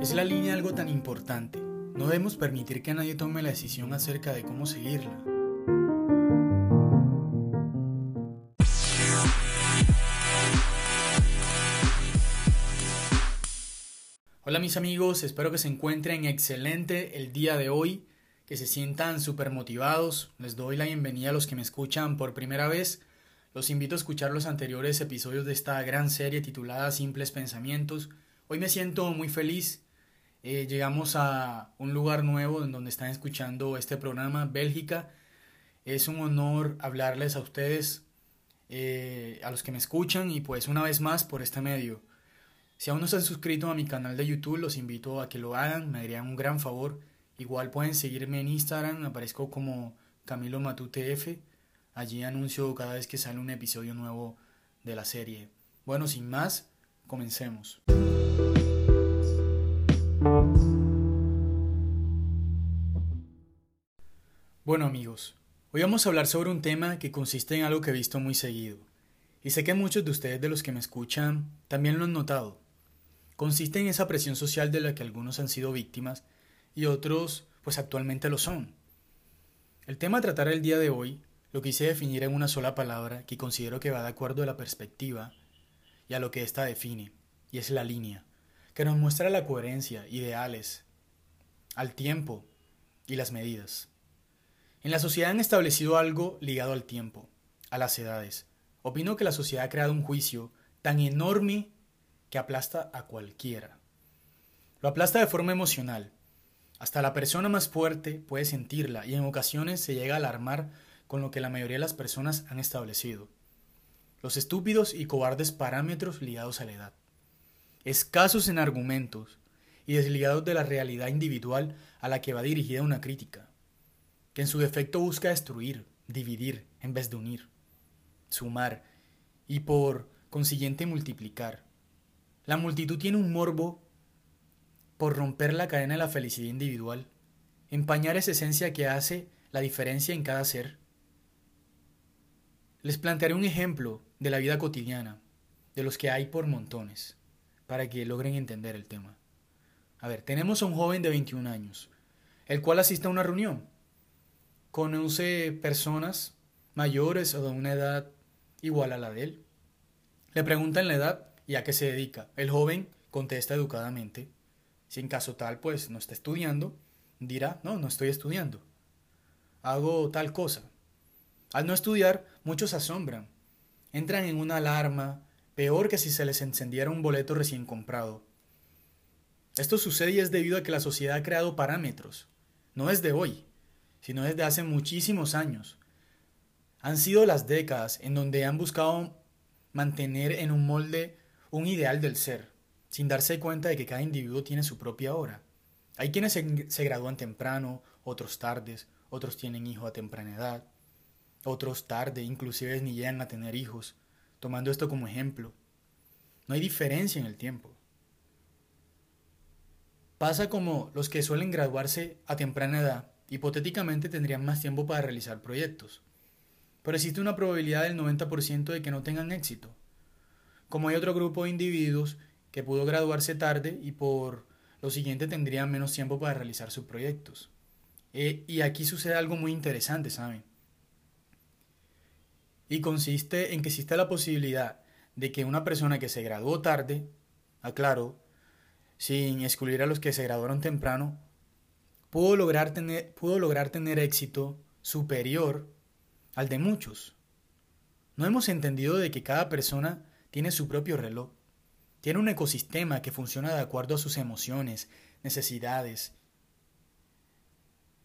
Es la línea algo tan importante. No debemos permitir que nadie tome la decisión acerca de cómo seguirla. Hola mis amigos, espero que se encuentren excelente el día de hoy, que se sientan súper motivados. Les doy la bienvenida a los que me escuchan por primera vez. Los invito a escuchar los anteriores episodios de esta gran serie titulada Simples Pensamientos. Hoy me siento muy feliz eh, llegamos a un lugar nuevo en donde están escuchando este programa, Bélgica. Es un honor hablarles a ustedes, eh, a los que me escuchan y pues una vez más por este medio. Si aún no se han suscrito a mi canal de YouTube, los invito a que lo hagan, me harían un gran favor. Igual pueden seguirme en Instagram, aparezco como Camilo Matutef. Allí anuncio cada vez que sale un episodio nuevo de la serie. Bueno, sin más, comencemos. Bueno amigos, hoy vamos a hablar sobre un tema que consiste en algo que he visto muy seguido. Y sé que muchos de ustedes de los que me escuchan también lo han notado. Consiste en esa presión social de la que algunos han sido víctimas y otros pues actualmente lo son. El tema a tratar el día de hoy lo quise definir en una sola palabra que considero que va de acuerdo a la perspectiva y a lo que ésta define, y es la línea que nos muestra la coherencia, ideales, al tiempo y las medidas. En la sociedad han establecido algo ligado al tiempo, a las edades. Opino que la sociedad ha creado un juicio tan enorme que aplasta a cualquiera. Lo aplasta de forma emocional. Hasta la persona más fuerte puede sentirla y en ocasiones se llega a alarmar con lo que la mayoría de las personas han establecido. Los estúpidos y cobardes parámetros ligados a la edad escasos en argumentos y desligados de la realidad individual a la que va dirigida una crítica, que en su defecto busca destruir, dividir en vez de unir, sumar y por consiguiente multiplicar. La multitud tiene un morbo por romper la cadena de la felicidad individual, empañar esa esencia que hace la diferencia en cada ser. Les plantearé un ejemplo de la vida cotidiana, de los que hay por montones para que logren entender el tema. A ver, tenemos a un joven de 21 años, el cual asiste a una reunión. Conoce personas mayores o de una edad igual a la de él. Le preguntan la edad y a qué se dedica. El joven contesta educadamente. Si en caso tal, pues no está estudiando, dirá, no, no estoy estudiando. Hago tal cosa. Al no estudiar, muchos asombran. Entran en una alarma, peor que si se les encendiera un boleto recién comprado. Esto sucede y es debido a que la sociedad ha creado parámetros, no desde hoy, sino desde hace muchísimos años. Han sido las décadas en donde han buscado mantener en un molde un ideal del ser, sin darse cuenta de que cada individuo tiene su propia hora. Hay quienes se, se gradúan temprano, otros tardes, otros tienen hijos a temprana edad, otros tarde, inclusive ni llegan a tener hijos tomando esto como ejemplo. No hay diferencia en el tiempo. Pasa como los que suelen graduarse a temprana edad, hipotéticamente tendrían más tiempo para realizar proyectos. Pero existe una probabilidad del 90% de que no tengan éxito. Como hay otro grupo de individuos que pudo graduarse tarde y por lo siguiente tendrían menos tiempo para realizar sus proyectos. Eh, y aquí sucede algo muy interesante, ¿saben? y consiste en que existe la posibilidad de que una persona que se graduó tarde, aclaro, sin excluir a los que se graduaron temprano, pudo lograr tener, pudo lograr tener éxito superior al de muchos. No hemos entendido de que cada persona tiene su propio reloj, tiene un ecosistema que funciona de acuerdo a sus emociones, necesidades,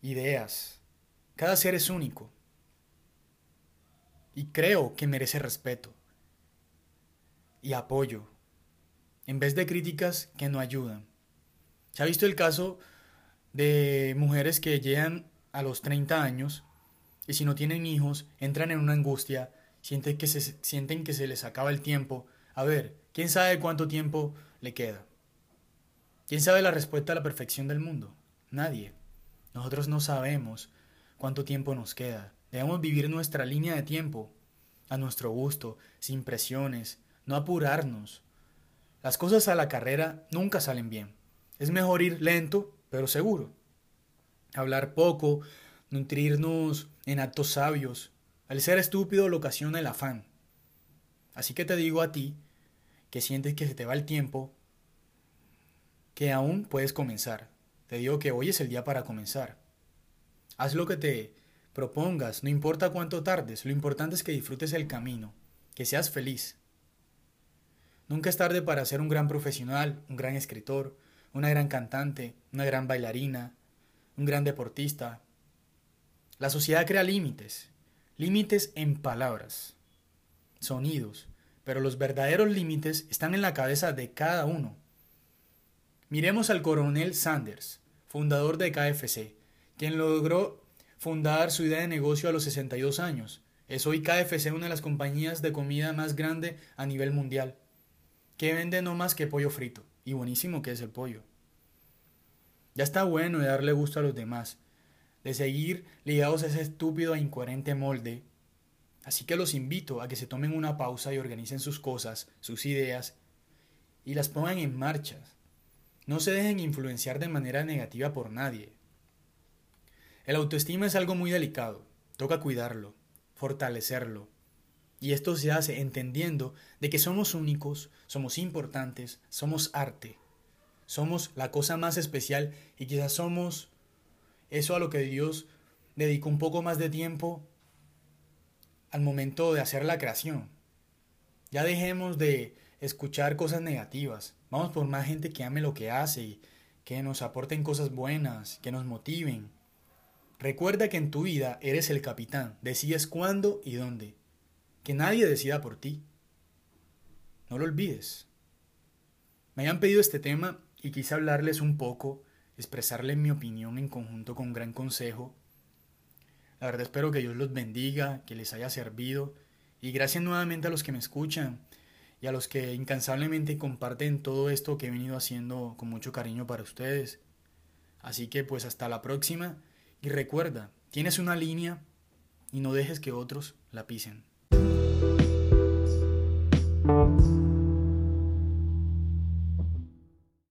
ideas. Cada ser es único y creo que merece respeto y apoyo, en vez de críticas que no ayudan. Se ha visto el caso de mujeres que llegan a los 30 años y si no tienen hijos entran en una angustia, sienten que se, sienten que se les acaba el tiempo. A ver, ¿quién sabe cuánto tiempo le queda? ¿Quién sabe la respuesta a la perfección del mundo? Nadie. Nosotros no sabemos cuánto tiempo nos queda. Debemos vivir nuestra línea de tiempo, a nuestro gusto, sin presiones, no apurarnos. Las cosas a la carrera nunca salen bien. Es mejor ir lento, pero seguro. Hablar poco, nutrirnos en actos sabios. Al ser estúpido lo ocasiona el afán. Así que te digo a ti, que sientes que se te va el tiempo, que aún puedes comenzar. Te digo que hoy es el día para comenzar. Haz lo que te propongas, no importa cuánto tardes, lo importante es que disfrutes el camino, que seas feliz. Nunca es tarde para ser un gran profesional, un gran escritor, una gran cantante, una gran bailarina, un gran deportista. La sociedad crea límites, límites en palabras, sonidos, pero los verdaderos límites están en la cabeza de cada uno. Miremos al coronel Sanders, fundador de KFC, quien logró fundar su idea de negocio a los 62 años. Es hoy KFC una de las compañías de comida más grande a nivel mundial, que vende no más que pollo frito, y buenísimo que es el pollo. Ya está bueno de darle gusto a los demás, de seguir ligados a ese estúpido e incoherente molde. Así que los invito a que se tomen una pausa y organicen sus cosas, sus ideas, y las pongan en marcha. No se dejen influenciar de manera negativa por nadie. El autoestima es algo muy delicado, toca cuidarlo, fortalecerlo. Y esto se hace entendiendo de que somos únicos, somos importantes, somos arte, somos la cosa más especial y quizás somos eso a lo que Dios dedicó un poco más de tiempo al momento de hacer la creación. Ya dejemos de escuchar cosas negativas, vamos por más gente que ame lo que hace y que nos aporten cosas buenas, que nos motiven, Recuerda que en tu vida eres el capitán, decides cuándo y dónde. Que nadie decida por ti. No lo olvides. Me hayan pedido este tema y quise hablarles un poco, expresarles mi opinión en conjunto con un gran consejo. La verdad espero que Dios los bendiga, que les haya servido y gracias nuevamente a los que me escuchan y a los que incansablemente comparten todo esto que he venido haciendo con mucho cariño para ustedes. Así que pues hasta la próxima y recuerda, tienes una línea y no dejes que otros la pisen.